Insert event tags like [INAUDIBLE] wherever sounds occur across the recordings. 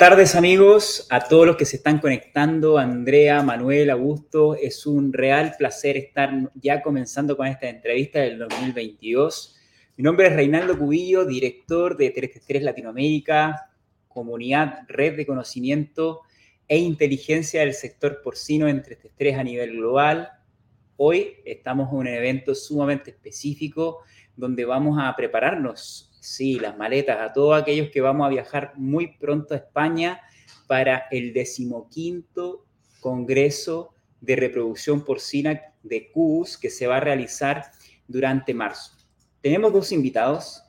Tardes amigos, a todos los que se están conectando, Andrea, Manuel, Augusto, es un real placer estar ya comenzando con esta entrevista del 2022. Mi nombre es Reinaldo Cubillo, director de 333 Latinoamérica, comunidad, red de conocimiento e inteligencia del sector porcino en 333 a nivel global. Hoy estamos en un evento sumamente específico donde vamos a prepararnos Sí, las maletas a todos aquellos que vamos a viajar muy pronto a España para el decimoquinto Congreso de Reproducción Porcina de CUS que se va a realizar durante marzo. Tenemos dos invitados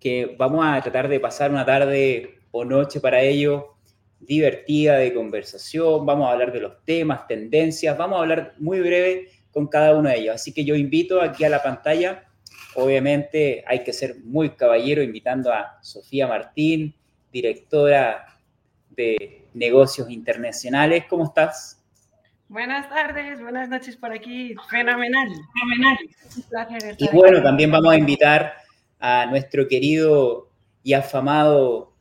que vamos a tratar de pasar una tarde o noche para ellos divertida de conversación, vamos a hablar de los temas, tendencias, vamos a hablar muy breve con cada uno de ellos. Así que yo invito aquí a la pantalla Obviamente hay que ser muy caballero invitando a Sofía Martín, directora de negocios internacionales. ¿Cómo estás? Buenas tardes, buenas noches por aquí. Fenomenal, fenomenal. Un placer y bueno, también vamos a invitar a nuestro querido y afamado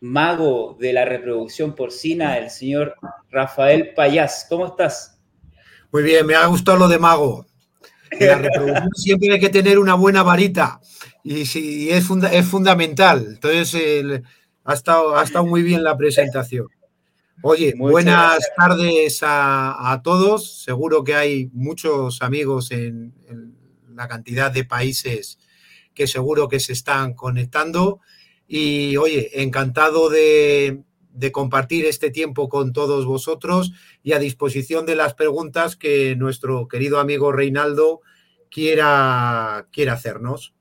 mago de la reproducción porcina, el señor Rafael Payás. ¿Cómo estás? Muy bien, me ha gustado lo de mago la reproducción siempre hay que tener una buena varita y, si, es, es fundamental. Entonces, ha, estado, ha estado muy bien la presentación. Oye, buenas tardes a, todos. Seguro que hay muchos amigos en, la cantidad de países que seguro que se están conectando. Y oye, encantado de, de, compartir este tiempo con todos vosotros y a disposición de las preguntas que nuestro querido amigo Reinaldo quiera, quiera hacernos.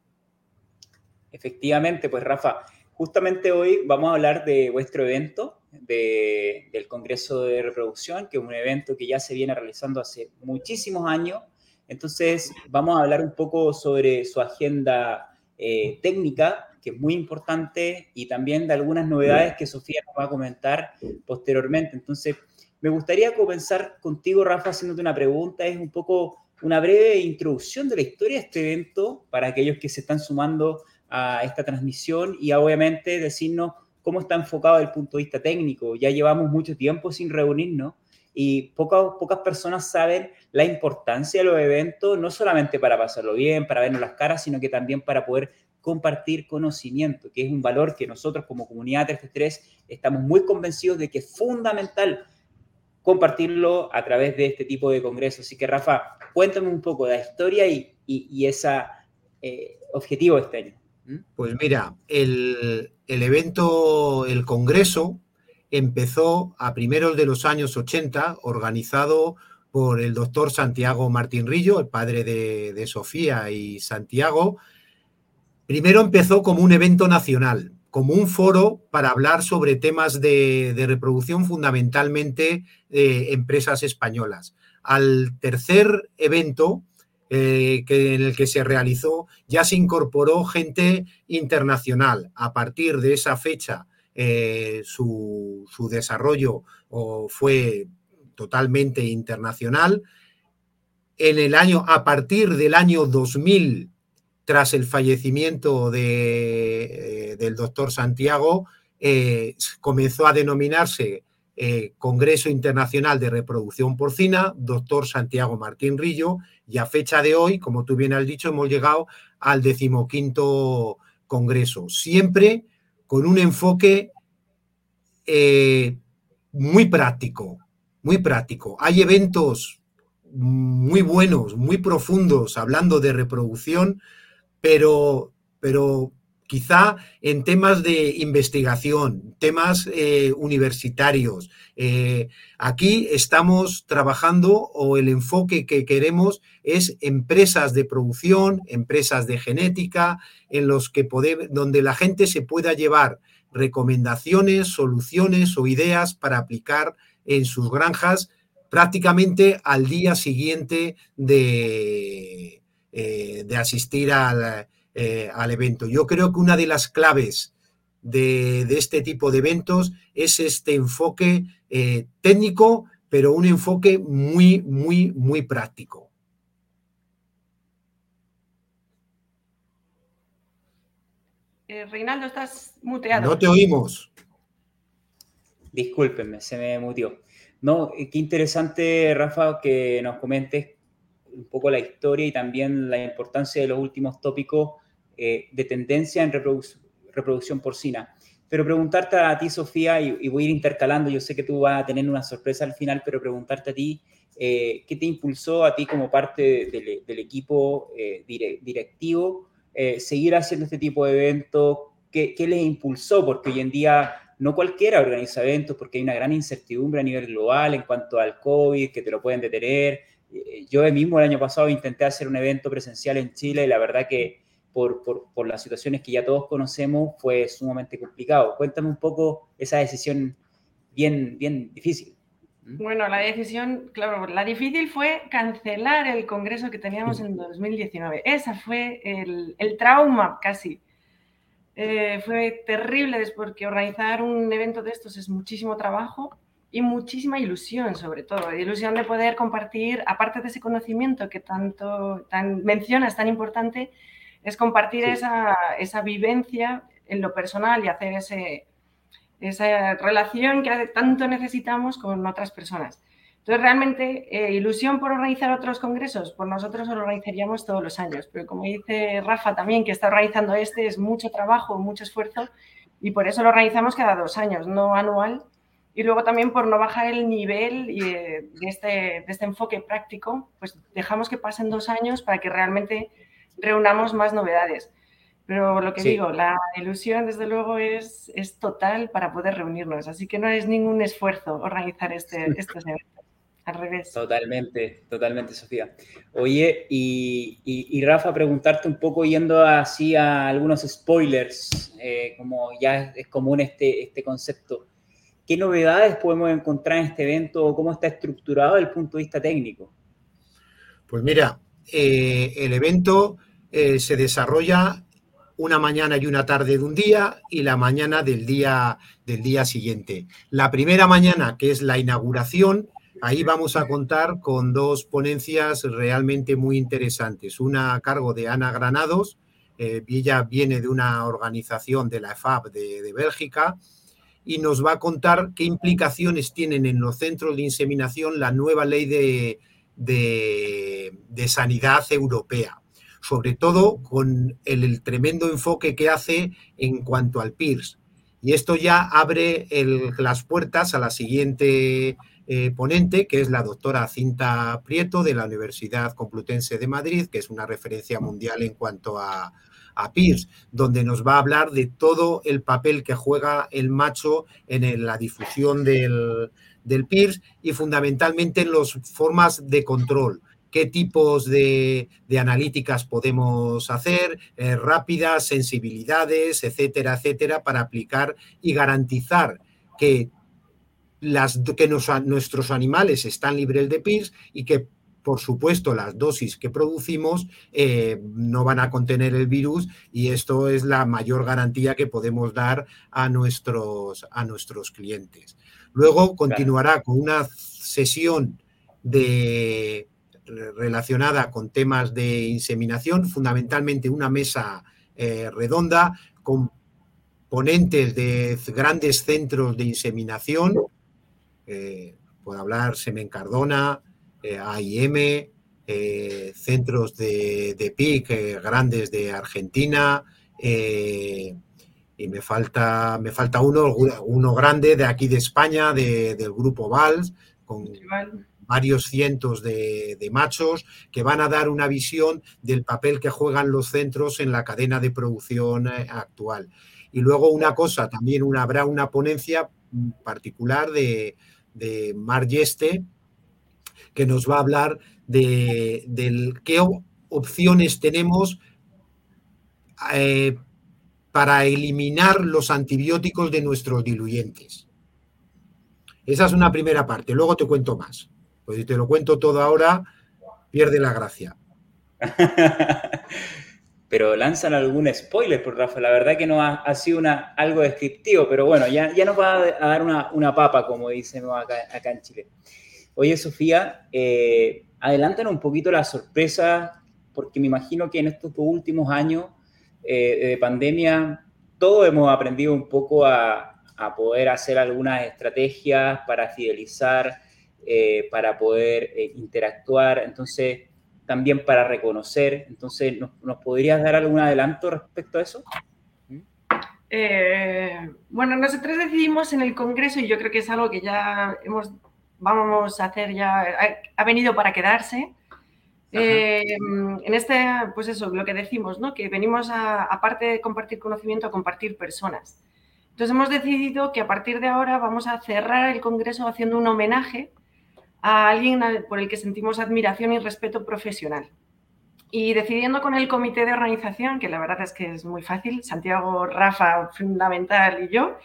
Efectivamente, pues Rafa, justamente hoy vamos a hablar de vuestro evento, del Congreso de Reproducción, que es un evento que ya se viene realizando hace muchísimos años. Entonces, vamos a hablar un poco sobre su agenda eh, técnica, que es muy importante, y también de algunas novedades que Sofía nos va a comentar posteriormente. Entonces, me gustaría comenzar contigo, Rafa, haciéndote una pregunta. Es un poco una breve introducción de la historia de este evento para aquellos que se están sumando a esta transmisión y obviamente decirnos cómo está enfocado desde el punto de vista técnico. Ya llevamos mucho tiempo sin reunirnos y pocas, pocas personas saben la importancia de los eventos, no solamente para pasarlo bien, para vernos las caras, sino que también para poder compartir conocimiento, que es un valor que nosotros como comunidad 333 estamos muy convencidos de que es fundamental compartirlo a través de este tipo de congresos. Así que Rafa, cuéntame un poco de la historia y, y, ese eh, objetivo este año. ¿Mm? Pues mira, el, el, evento, el congreso, empezó a primeros de los años 80, organizado por el doctor Santiago Martín Rillo, el padre de, de Sofía y Santiago. Primero empezó como un evento nacional, como un foro para hablar sobre temas de, reproducción fundamentalmente de empresas españolas. Al tercer evento eh, que, en el que se realizó ya se incorporó gente internacional. A partir de esa fecha eh, su, su, desarrollo fue totalmente internacional. En el año, a partir del año 2000 tras el fallecimiento de, eh, del doctor Santiago, eh, comenzó a denominarse eh, Congreso Internacional de Reproducción Porcina, doctor Santiago Martín Rillo, y a fecha de hoy, como tú bien has dicho, hemos llegado al decimoquinto Congreso, siempre con un enfoque muy práctico, muy práctico. Hay eventos muy buenos, muy profundos, hablando de reproducción, pero, pero quizá en temas de investigación, temas eh, universitarios. Eh, aquí estamos trabajando o el enfoque que queremos es empresas de producción, empresas de genética, en los que donde la gente se pueda llevar recomendaciones, soluciones o ideas para aplicar en sus granjas prácticamente al día siguiente de, eh, de asistir eh, al, evento. Yo creo que una de las claves de, este tipo de eventos es este enfoque eh, técnico, pero un enfoque muy, muy, muy práctico. Reinaldo, estás muteado. No te oímos. Discúlpenme, se me mutió. No, qué interesante, Rafa, que nos comentes un poco la historia y también la importancia de los últimos tópicos eh, de tendencia en reproducción porcina. Pero preguntarte a ti, Sofía, y, voy a ir intercalando, yo sé que tú vas a tener una sorpresa al final, pero preguntarte a ti, eh, ¿qué te impulsó a ti como parte del, equipo directivo seguir haciendo este tipo de eventos? ¿Qué, ¿Qué les impulsó? Porque hoy en día no cualquiera organiza eventos porque hay una gran incertidumbre a nivel global en cuanto al COVID, que te lo pueden detener. Eh, yo mismo el año pasado intenté hacer un evento presencial en Chile y la verdad que por, por, las situaciones que ya todos conocemos fue sumamente complicado. Cuéntame un poco esa decisión bien, bien difícil. ¿Mm? Bueno, la decisión, claro, la difícil fue cancelar el congreso que teníamos en 2019. Esa fue el, el trauma casi eh, fue terrible porque organizar un evento de estos es muchísimo trabajo y muchísima ilusión, sobre todo. Ilusión de poder compartir, aparte de ese conocimiento que tanto tan, mencionas, tan importante, es compartir esa, esa, vivencia en lo personal y hacer ese, esa relación que tanto necesitamos con otras personas. Entonces, realmente, eh, ilusión por organizar otros congresos, pues nosotros lo organizaríamos todos los años, pero como dice Rafa también, que está organizando este, es mucho trabajo, mucho esfuerzo, y por eso lo organizamos cada dos años, no anual. Y luego también por no bajar el nivel eh, de, este, de este enfoque práctico, pues dejamos que pasen dos años para que realmente reunamos más novedades. Pero lo que digo, la ilusión desde luego es, es total para poder reunirnos, así que no es ningún esfuerzo organizar este, [LAUGHS] estos eventos al revés. Totalmente, totalmente, Sofía. Oye, y, Rafa, preguntarte un poco yendo así a algunos spoilers, eh, como ya es común este, este concepto. ¿Qué novedades podemos encontrar en este evento? ¿Cómo está estructurado desde el punto de vista técnico? Pues mira, eh, el evento eh, se desarrolla una mañana y una tarde de un día y la mañana del día, del día siguiente. La primera mañana, que es la inauguración, Ahí vamos a contar con dos ponencias realmente muy interesantes. Una a cargo de Ana Granados, eh, ella viene de una organización de la EFAP de, Bélgica y nos va a contar qué implicaciones tienen en los centros de inseminación la nueva ley de, de, sanidad europea, sobre todo con el, tremendo enfoque que hace en cuanto al PIRS. Y esto ya abre las puertas a la siguiente eh, ponente, que es la doctora Cinta Prieto de la Universidad Complutense de Madrid, que es una referencia mundial en cuanto a, a donde nos va a hablar de todo el papel que juega el macho en la difusión del, del PIRS y fundamentalmente en las formas de control. Qué tipos de, analíticas podemos hacer, eh, rápidas, sensibilidades, etcétera, etcétera, para aplicar y garantizar que las, que nuestros animales están libres de PIRS y que, por supuesto, las dosis que producimos eh, no van a contener el virus y esto es la mayor garantía que podemos dar a nuestros, a nuestros clientes. Luego continuará con una sesión de, relacionada con temas de inseminación, fundamentalmente una mesa eh, redonda con ponentes de grandes centros de inseminación, eh, puedo hablar Semen Cardona, eh, AIM, eh, centros de, PIC grandes de Argentina, y me falta, me falta uno, uno grande de aquí de España, del grupo VALS, con varios cientos de, machos que van a dar una visión del papel que juegan los centros en la cadena de producción actual. Y luego una cosa, también una, habrá una ponencia particular de, de Mar Yeste, que nos va a hablar de, qué opciones tenemos eh, para eliminar los antibióticos de nuestros diluyentes. Esa es una primera parte, luego te cuento más. Pues si te lo cuento todo ahora, pierde la gracia. [LAUGHS] pero lanzan algún spoiler, por Rafa. La verdad que no ha, sido una, algo descriptivo, pero bueno, ya, ya nos va a, dar una, papa, como dicen acá, en Chile. Oye, Sofía, eh, adelántanos un poquito la sorpresa, porque me imagino que en estos últimos años eh, de pandemia todos hemos aprendido un poco a, a poder hacer algunas estrategias para fidelizar, eh, para poder eh, interactuar, entonces también para reconocer. Entonces, ¿nos, podrías dar algún adelanto respecto a eso? bueno, nosotros decidimos en el Congreso, y yo creo que es algo que ya hemos, vamos a hacer ya, ha venido para quedarse, eh, en este, pues eso, lo que decimos, ¿no? Que venimos a, aparte de compartir conocimiento, a compartir personas. Entonces hemos decidido que a partir de ahora vamos a cerrar el Congreso haciendo un homenaje a alguien por el que sentimos admiración y respeto profesional. Y decidiendo con el comité de organización, que la verdad es que es muy fácil, Santiago, Rafa, fundamental y yo,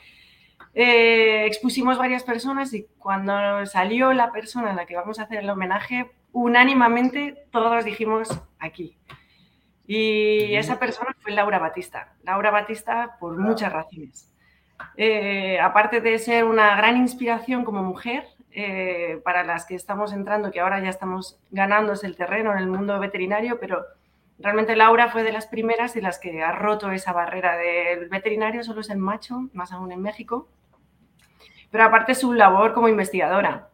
eh, expusimos varias personas y cuando salió la persona a la que vamos a hacer el homenaje, unánimamente todos dijimos aquí. Y esa persona fue Laura Batista. Laura Batista por muchas razones. Eh, aparte de ser una gran inspiración como mujer, eh, para las que estamos entrando, que ahora ya estamos ganándose el terreno en el mundo veterinario, pero realmente Laura fue de las primeras y las que ha roto esa barrera del veterinario, solo es el macho, más aún en México. Pero aparte su labor como investigadora,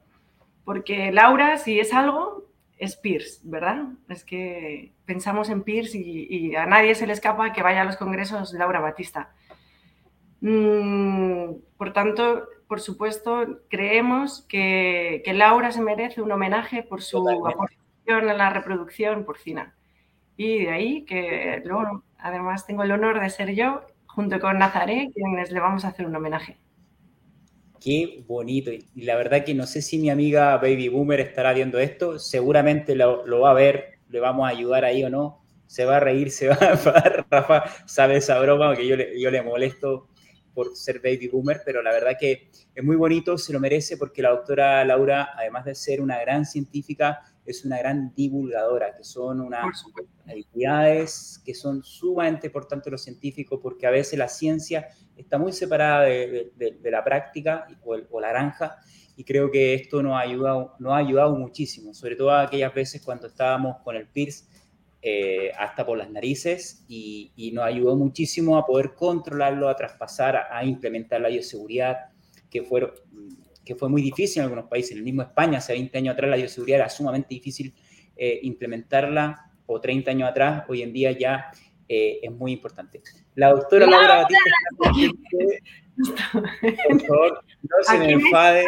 porque Laura, si es algo, es Pierce, ¿verdad? Es que pensamos en Pierce y, a nadie se le escapa que vaya a los congresos Laura Batista. Mm, por tanto, por supuesto, creemos que, Laura se merece un homenaje por su aportación en la reproducción porcina. Y de ahí que luego, además, tengo el honor de ser yo, junto con Nazaré, quienes le vamos a hacer un homenaje. Qué bonito. Y la verdad que no sé si mi amiga Baby Boomer estará viendo esto. Seguramente lo, va a ver. Le vamos a ayudar ahí o no. Se va a reír, se va a enfadar. [LAUGHS] Rafa sabe esa broma que yo le, yo le molesto por ser baby boomer, pero la verdad que es muy bonito, se lo merece porque la doctora Laura, además de ser una gran científica, es una gran divulgadora, que son unas habilidades que son sumamente importantes los científicos, porque a veces la ciencia está muy separada de, la práctica o, la granja, y creo que esto nos ha, ayudado, nos ha ayudado muchísimo, sobre todo aquellas veces cuando estábamos con el PIRS eh, hasta por las narices, y, nos ayudó muchísimo a poder controlarlo, a traspasar, a, a implementar la bioseguridad, que fueron que fue muy difícil en algunos países. En el mismo España, hace 20 años atrás, la bioseguridad era sumamente difícil eh, implementarla, o 30 años atrás, hoy en día ya eh, es muy importante. La doctora Laura Batista [LAUGHS] por favor, no se me enfade.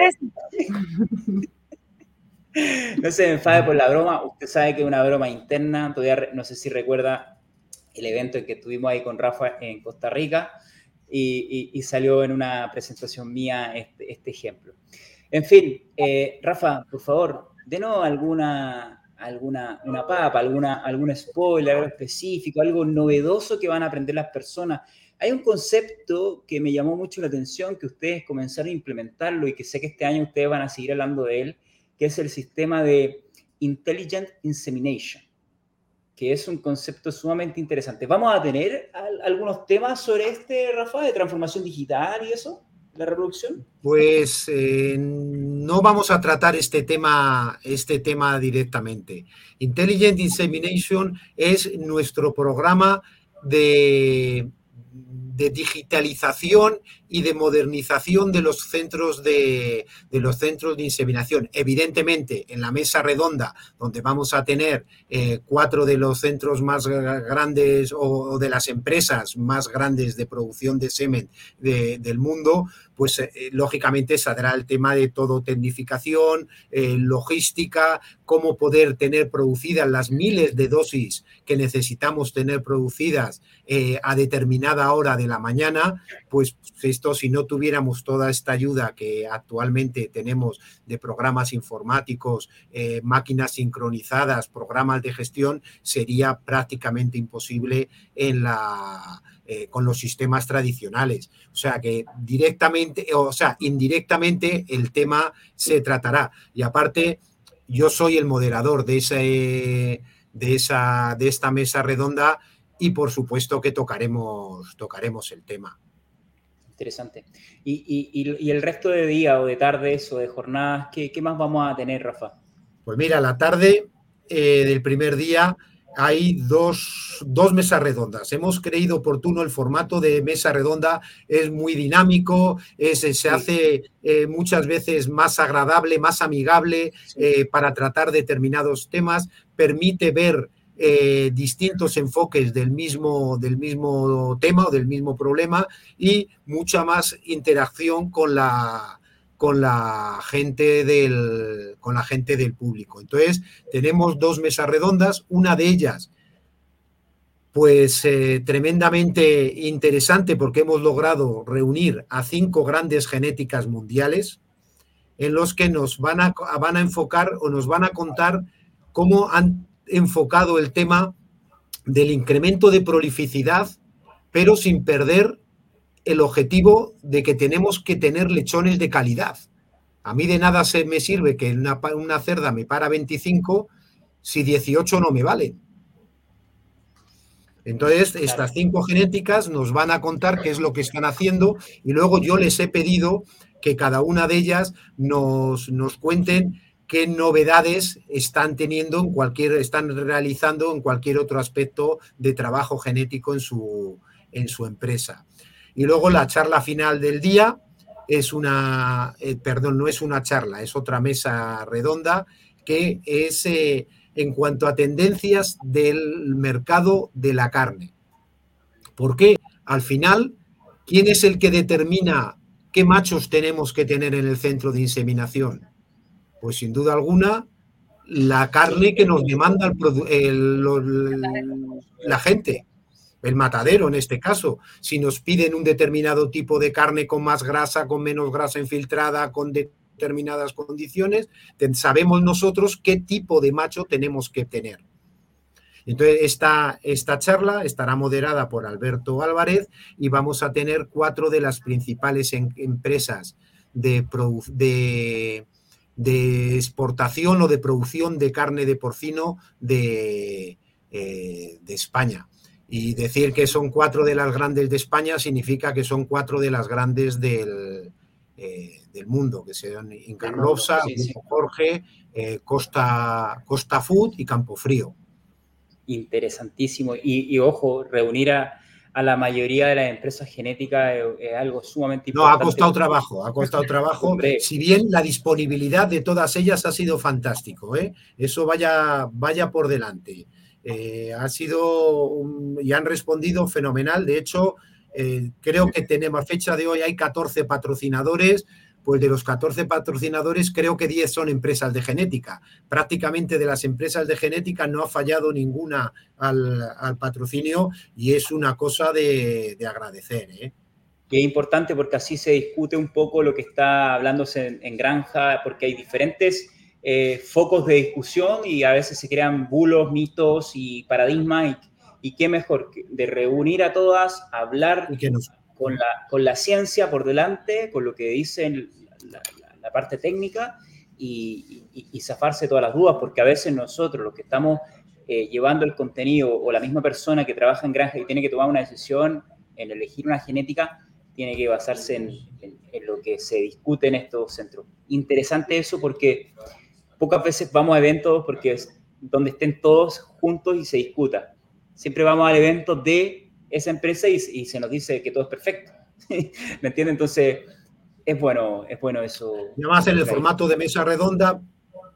no se me enfade por la broma. Usted sabe que es una broma interna. Todavía no sé si recuerda el evento en que estuvimos ahí con Rafa en Costa Rica y, salió en una presentación mía este, este ejemplo. En fin, eh, Rafa, por favor, denos alguna, alguna una papa, alguna, algún spoiler, algo específico, algo novedoso que van a aprender las personas. Hay un concepto que me llamó mucho la atención, que ustedes comenzaron a implementarlo y que sé que este año ustedes van a seguir hablando de él, que es el sistema de Intelligent Insemination que es un concepto sumamente interesante. ¿Vamos a tener algunos temas sobre este, Rafa, de transformación digital y eso, la reproducción? Pues eh, no vamos a tratar este tema, este tema directamente. Intelligent Insemination es nuestro programa de, de digitalización y de modernización de los centros de, los centros de inseminación. Evidentemente, en la mesa redonda, donde vamos a tener eh, cuatro de los centros más grandes o, de las empresas más grandes de producción de semen del mundo, pues eh, lógicamente saldrá el tema de todo tecnificación, eh, logística, cómo poder tener producidas las miles de dosis que necesitamos tener producidas a determinada hora de la mañana, pues si no tuviéramos toda esta ayuda que actualmente tenemos de programas informáticos, eh, máquinas sincronizadas, programas de gestión, sería prácticamente imposible en la, eh, con los sistemas tradicionales. O sea que directamente, o sea, indirectamente el tema se tratará. Y aparte, yo soy el moderador de, de, esa, de esta mesa redonda y por supuesto que tocaremos, tocaremos el tema. Interesante. ¿Y, el resto de día o de tardes o de jornadas, qué, más vamos a tener, Rafa? Pues mira, la tarde eh, del primer día hay dos, mesas redondas. Hemos creído oportuno el formato de mesa redonda, es muy dinámico, se hace eh, muchas veces más agradable, más amigable eh, para tratar determinados temas, permite ver eh, distintos enfoques del mismo, del mismo tema o del mismo problema y mucha más interacción con la, con la gente del, con la gente del público. Entonces, tenemos dos mesas redondas, una de ellas pues eh, tremendamente interesante porque hemos logrado reunir a cinco grandes genéticas mundiales en los que nos van a, van a enfocar o nos van a contar cómo han enfocado el tema del incremento de prolificidad, pero sin perder el objetivo de que tenemos que tener lechones de calidad. A mí de nada se me sirve que una, una cerda me para 25 si 18 no me vale. Entonces, estas cinco genéticas nos van a contar qué es lo que están haciendo y luego yo les he pedido que cada una de ellas nos, nos cuenten qué novedades están teniendo en cualquier, están realizando en cualquier otro aspecto de trabajo genético en su, en su empresa. Y luego la charla final del día es una, eh, perdón, no es una charla, es otra mesa redonda que es eh, en cuanto a tendencias del mercado de la carne. Porque al final, ¿quién es el que determina qué machos tenemos que tener en el centro de inseminación? Pues sin duda alguna, la carne que nos demanda la gente el matadero en este caso, si nos piden un determinado tipo de carne con más grasa, con menos grasa infiltrada, con determinadas condiciones, sabemos nosotros qué tipo de macho tenemos que tener. Entonces, esta, esta charla estará moderada por Alberto Álvarez y vamos a tener cuatro de las principales empresas de, de, exportación o de producción de carne de porcino de, eh, de España. Y decir que son cuatro de las grandes de España significa que son cuatro de las grandes del, eh, del mundo, que sean Incarlopsa, Jorge, eh, Costa, Costa Food y Campofrío. Interesantísimo. Y, ojo, reunir a, la mayoría de las empresas genéticas es, algo sumamente importante. No, ha costado trabajo, ha costado trabajo. si bien la disponibilidad de todas ellas ha sido fantástico, ¿eh? eso vaya, vaya por delante. Eh, ha sido y han respondido fenomenal. De hecho, eh, creo que tenemos a fecha de hoy hay 14 patrocinadores. Pues de los 14 patrocinadores, creo que 10 son empresas de genética. Prácticamente de las empresas de genética no ha fallado ninguna al, patrocinio y es una cosa de, agradecer. ¿eh? Que es importante porque así se discute un poco lo que está hablándose en granja, porque hay diferentes eh, focos de discusión y a veces se crean bulos, mitos y paradigmas. Y, qué mejor de reunir a todas, hablar con, la, con la ciencia por delante, con lo que dicen la, parte técnica y, y, zafarse todas las dudas, porque a veces nosotros, los que estamos eh, llevando el contenido o la misma persona que trabaja en granja y tiene que tomar una decisión en elegir una genética, tiene que basarse en, en lo que se discute en estos centros. Interesante eso porque pocas veces vamos a eventos porque es donde estén todos juntos y se discuta. Siempre vamos al evento de esa empresa y, se nos dice que todo es perfecto. [LAUGHS] ¿Me entiende? Entonces, es bueno, es bueno eso. Y además en el formato de mesa redonda,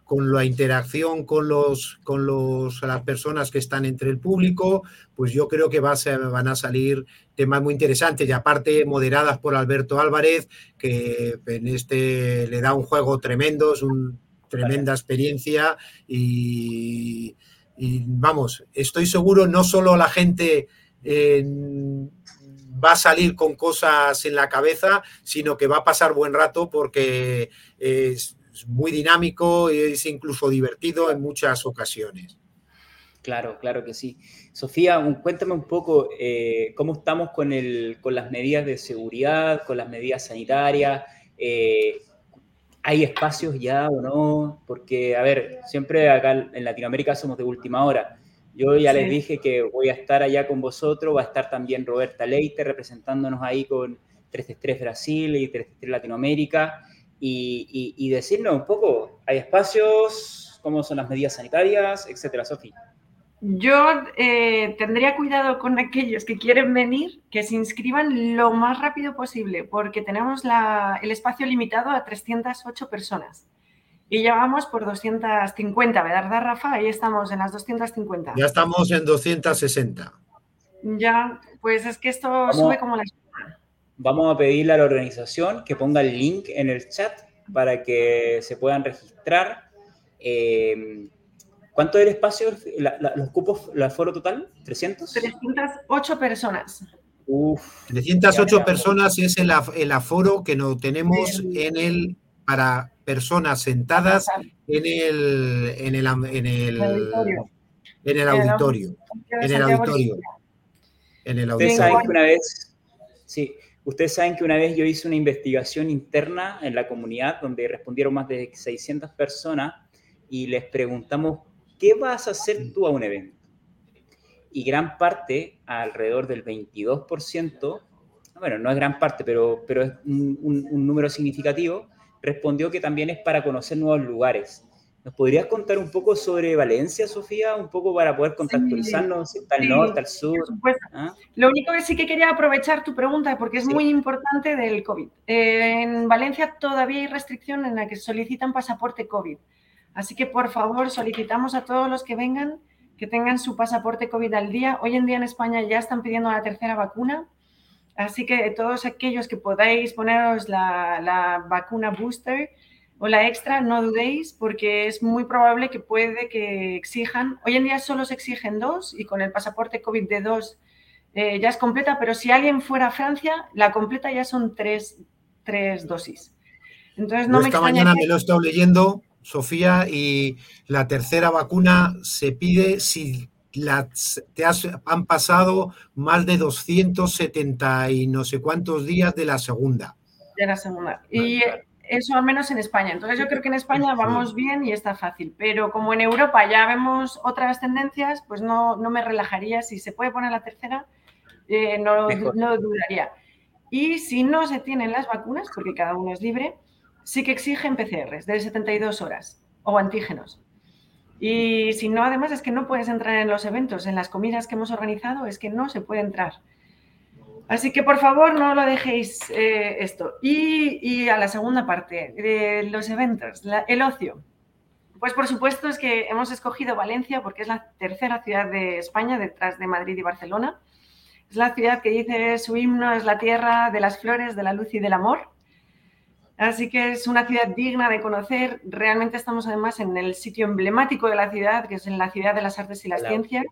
con la interacción con, los, con los, las personas que están entre el público, pues yo creo que va a van a salir temas muy interesantes y aparte moderadas por Alberto Álvarez, que en este le da un juego tremendo, es un tremenda experiencia y, vamos, estoy seguro no solo la gente va a salir con cosas en la cabeza, sino que va a pasar buen rato porque es muy dinámico y es incluso divertido en muchas ocasiones. Claro, claro que sí. Sofía, cuéntame un poco eh, cómo estamos con, el, con las medidas de seguridad, con las medidas sanitarias. Eh, ¿Hay espacios ya o no? Porque, a ver, siempre acá en Latinoamérica somos de última hora. Yo ya les dije que voy a estar allá con vosotros, va a estar también Roberta Leite representándonos ahí con 333 Brasil y 333 Latinoamérica y, y, decirnos un poco, ¿hay espacios? ¿Cómo son las medidas sanitarias? Etcétera, Sofía. Yo eh, tendría cuidado con aquellos que quieren venir, que se inscriban lo más rápido posible, porque tenemos el espacio limitado a 308 personas. Y ya vamos por 250, ¿verdad, Rafa? Ahí estamos en las 250. Ya estamos en 260. Ya, pues es que esto sube como la Vamos a pedirle a la organización que ponga el link en el chat para que se puedan registrar. Eh, ¿Cuánto es el espacio, los cupos, el aforo total? ¿300? 308 personas. Uf, 308 personas es el, aforo que no tenemos en el para personas sentadas en el en el, en el, auditorio. En el auditorio. En el auditorio. En el auditorio. Ustedes saben que una vez, sí, ustedes saben que una vez yo hice una investigación interna en la comunidad donde respondieron más de 600 personas y les preguntamos, ¿qué vas a hacer tú a un evento? Y gran parte, alrededor del 22%, bueno, no es gran parte, pero, pero es un número significativo, respondió que también es para conocer nuevos lugares. ¿Nos podrías contar un poco sobre Valencia, Sofía? Un poco para poder contextualizarnos, si está al norte, al sur. ¿Ah? Lo único que sí que quería aprovechar tu pregunta, porque es muy importante del COVID. Eh, en Valencia todavía hay restricción en la que solicitan pasaporte COVID. Así que, por favor, solicitamos a todos los que vengan que tengan su pasaporte COVID al día. Hoy en día en España ya están pidiendo la tercera vacuna Así que todos aquellos que podáis poneros la, vacuna booster o la extra, no dudéis, porque es muy probable que puede que exijan. Hoy en día solo se exigen dos y con el pasaporte COVID de dos eh, ya es completa, pero si alguien fuera a Francia, la completa ya son tres, dosis. Entonces no me esta mañana me lo he estado leyendo, Sofía, y la tercera vacuna se pide si te han pasado más de 270 y no sé cuántos días de la segunda. De la segunda. Y eso al menos en España. Entonces yo creo que en España vamos bien y está fácil. Pero como en Europa ya vemos otras tendencias, pues no, no me relajaría. Si se puede poner la tercera, eh, no, no dudaría. Y si no se tienen las vacunas, porque cada uno es libre, sí que exigen PCRs de 72 horas o antígenos. Y si no, además es que no puedes entrar en los eventos, en las comidas que hemos organizado, es que no se puede entrar. Así que por favor no lo dejéis eh, esto. Y, a la segunda parte, de los eventos, el ocio. Pues por supuesto es que hemos escogido Valencia porque es la tercera ciudad de España detrás de Madrid y Barcelona. Es la ciudad que dice su himno es la tierra de las flores, de la luz y del amor. Así que es una ciudad digna de conocer. Realmente estamos además en el sitio emblemático de la ciudad, que es en la ciudad de las artes y las ciencias.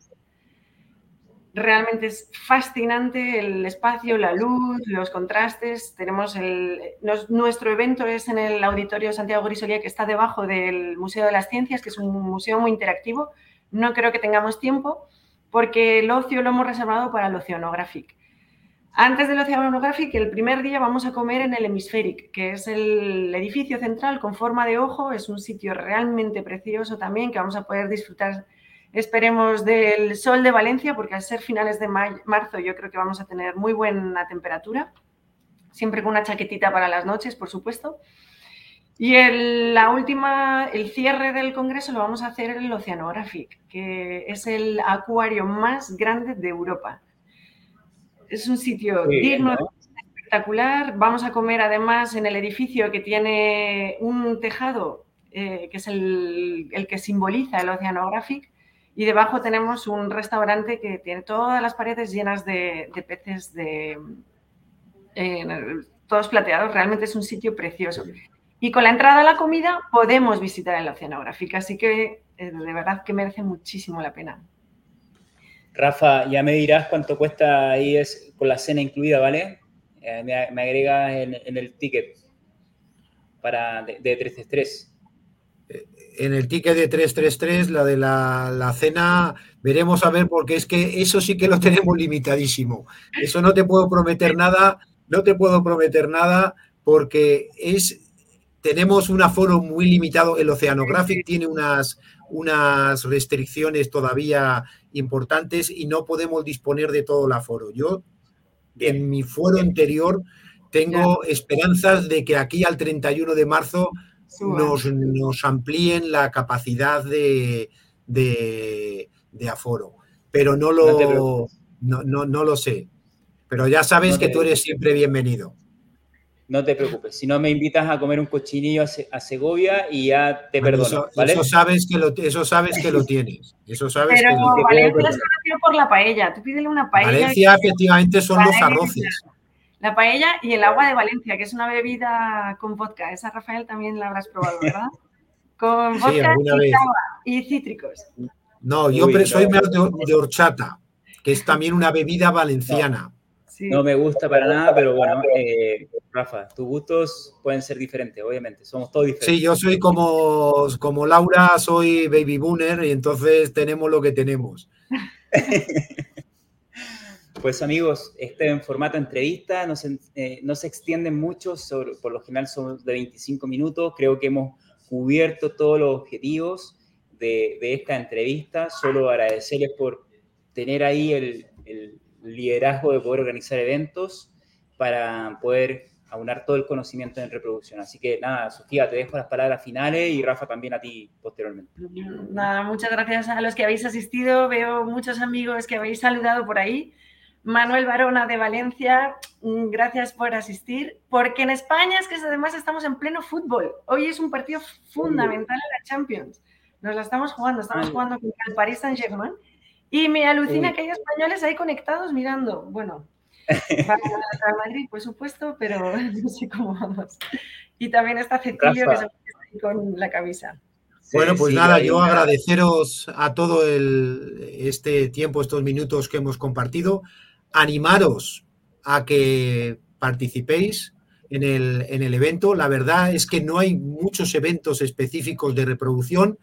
Realmente es fascinante el espacio, la luz, los contrastes. Tenemos el, nuestro evento es en el Auditorio Santiago Grisolía, que está debajo del Museo de las Ciencias, que es un museo muy interactivo. No creo que tengamos tiempo, porque el ocio lo hemos reservado para el Oceanographic. Antes del Oceanographic, el primer día vamos a comer en el Hemispheric, que es el edificio central con forma de ojo. Es un sitio realmente precioso también que vamos a poder disfrutar, esperemos, del sol de Valencia, porque al ser finales de marzo yo creo que vamos a tener muy buena temperatura, siempre con una chaquetita para las noches, por supuesto. Y el, la última, el cierre del congreso lo vamos a hacer en el Oceanographic, que es el acuario más grande de Europa es un sitio digno, espectacular. Vamos a comer además en el edificio que tiene un tejado eh, que es el, que simboliza el Oceanographic y debajo tenemos un restaurante que tiene todas las paredes llenas de, peces de todos plateados. Realmente es un sitio precioso. Y con la entrada a la comida podemos visitar el Oceanographic, así que eh, de verdad que merece muchísimo la pena. Rafa, ya me dirás cuánto cuesta ahí es con la cena incluida, ¿vale? Eh, me, agregas en, el ticket para de, 333. Eh, en el ticket de 333, la de la, cena, veremos a ver, porque es que eso sí que lo [LAUGHS] tenemos limitadísimo. Eso no te puedo prometer nada, no te puedo prometer nada, porque es tenemos un aforo muy limitado. El Oceanographic tiene unas, unas restricciones todavía importantes y no podemos disponer de todo el aforo. Yo, en mi foro anterior, tengo esperanzas de que aquí al 31 de marzo nos, amplíen la capacidad de, de aforo, pero no lo, no, no, lo sé. Pero ya sabes que tú eres siempre bienvenido. No te preocupes, si no me invitas a comer un cochinillo a, Segovia y ya te perdono, eso, ¿vale? Eso sabes que lo, eso sabes que lo [LAUGHS] tienes. Eso sabes Pero que lo Valencia es conocido por la paella. Tú pídele una paella. Valencia efectivamente son los arroces. La paella y el agua de Valencia, que es una bebida con vodka. Esa, Rafael, también la habrás probado, ¿verdad? [LAUGHS] Con vodka y, y cítricos. No, yo soy más de, horchata, que es también una bebida valenciana. No me gusta para nada, pero bueno, eh, Rafa, tus gustos pueden ser diferentes, obviamente, somos todos diferentes. Sí, yo soy como, como Laura, soy baby boomer y entonces tenemos lo que tenemos. [LAUGHS] Pues amigos, este en formato entrevista, no se, eh, no se extienden mucho, por lo general son de 25 minutos, creo que hemos cubierto todos los objetivos de, esta entrevista, solo agradecerles por tener ahí el, el liderazgo de poder organizar eventos para poder aunar todo el conocimiento en reproducción. Así que nada, Sofía, te dejo las palabras finales y Rafa también a ti posteriormente. Nada, muchas gracias a los que habéis asistido. Veo muchos amigos que habéis saludado por ahí. Manuel Barona de Valencia, mm, gracias por asistir, porque en España es que además estamos en pleno fútbol. Hoy es un partido fundamental en la Champions. Nos la estamos jugando, estamos jugando con el Paris Saint-Germain y me alucina que hay españoles ahí conectados mirando. Bueno, [LAUGHS] para Madrid, por supuesto, pero [LAUGHS] no sé cómo vamos. Y también está Cecilio que se ahí con la camisa. Bueno, pues nada, yo agradeceros a todo el, este tiempo, estos minutos que hemos compartido animaros a que participéis en el, en el, evento. La verdad es que no hay muchos eventos específicos de reproducción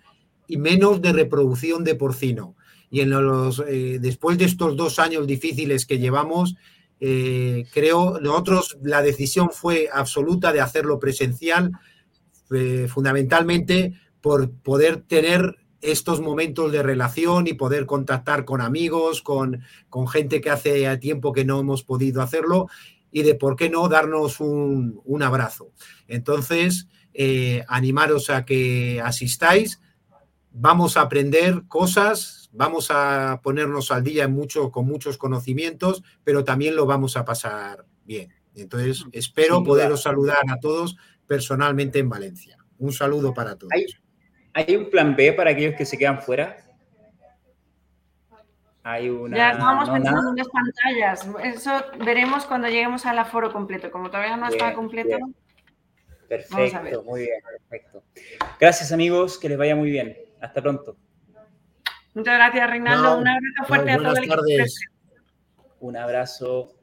y menos de reproducción de porcino. Y en los, eh, después de estos dos años difíciles que llevamos, eh, creo, nosotros la decisión fue absoluta de hacerlo presencial, eh, fundamentalmente por poder tener estos momentos de relación y poder contactar con amigos, con, con gente que hace tiempo que no hemos podido hacerlo y de por qué no darnos un, abrazo. Entonces, eh, animaros a que asistáis, vamos a aprender cosas, vamos a ponernos al día en mucho, con muchos conocimientos, pero también lo vamos a pasar bien. Entonces, espero poderos saludar a todos personalmente en Valencia. Un saludo para todos. ¿Hay un plan B para aquellos que se quedan fuera? Hay una, ya estábamos pensando en unas pantallas. Eso veremos cuando lleguemos al aforo completo. Como todavía no está completo. Perfecto, muy bien, perfecto. Gracias amigos, que les vaya muy bien. Hasta pronto. Muchas gracias, Reinaldo. un abrazo fuerte a todos. Buenas tardes. Un abrazo.